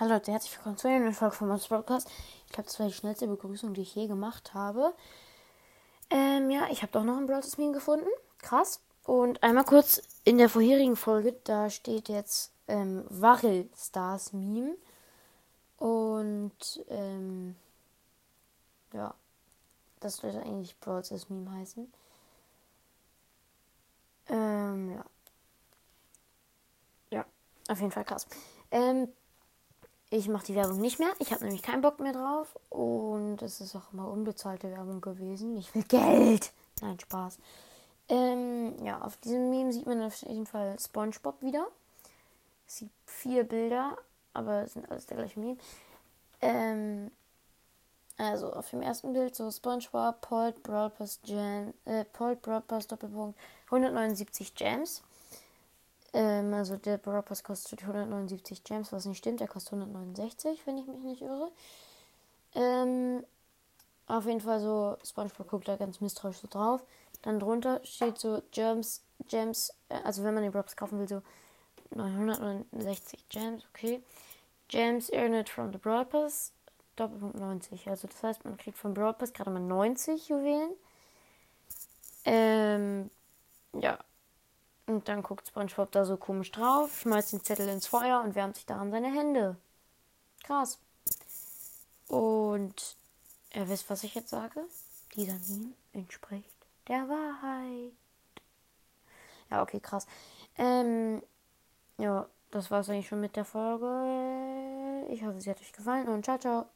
Hallo Leute, herzlich willkommen zu einer neuen Folge von meinem Podcast. Ich glaube, das war die schnellste Begrüßung, die ich je gemacht habe. Ähm, ja, ich habe doch noch ein Brawl Meme gefunden. Krass. Und einmal kurz in der vorherigen Folge, da steht jetzt ähm, Wachel Stars Meme. Und ähm, ja, das sollte eigentlich Brawl Meme heißen. Ähm, ja. Ja, auf jeden Fall krass. Ähm, ich mache die Werbung nicht mehr. Ich habe nämlich keinen Bock mehr drauf. Und es ist auch immer unbezahlte Werbung gewesen. Ich will Geld. Nein, Spaß. Ähm, ja, auf diesem Meme sieht man auf jeden Fall SpongeBob wieder. Es sieht vier Bilder, aber es sind alles der gleiche Meme. Ähm, also auf dem ersten Bild so SpongeBob, Polt, Brawl Pass, Jam, äh, Polt, Brawl Pass, Doppelpunkt, 179 Gems. Ähm, also der Brawl Pass kostet 179 Gems, was nicht stimmt. Der kostet 169, wenn ich mich nicht irre. Ähm, auf jeden Fall so, SpongeBob guckt da ganz misstrauisch so drauf. Dann drunter steht so Gems, Gems, äh, also wenn man den Brawl kaufen will, so 969 Gems, okay. Gems earned from the Brawl Pass, Doppelpunkt 90. Also das heißt, man kriegt vom Brawl Pass gerade mal 90 Juwelen. Ähm, und dann guckt SpongeBob da so komisch drauf, schmeißt den Zettel ins Feuer und wärmt sich daran seine Hände. Krass. Und ihr wisst, was ich jetzt sage? Dieser Meme entspricht der Wahrheit. Ja, okay, krass. Ähm, ja, das war es eigentlich schon mit der Folge. Ich hoffe, sie hat euch gefallen und ciao, ciao.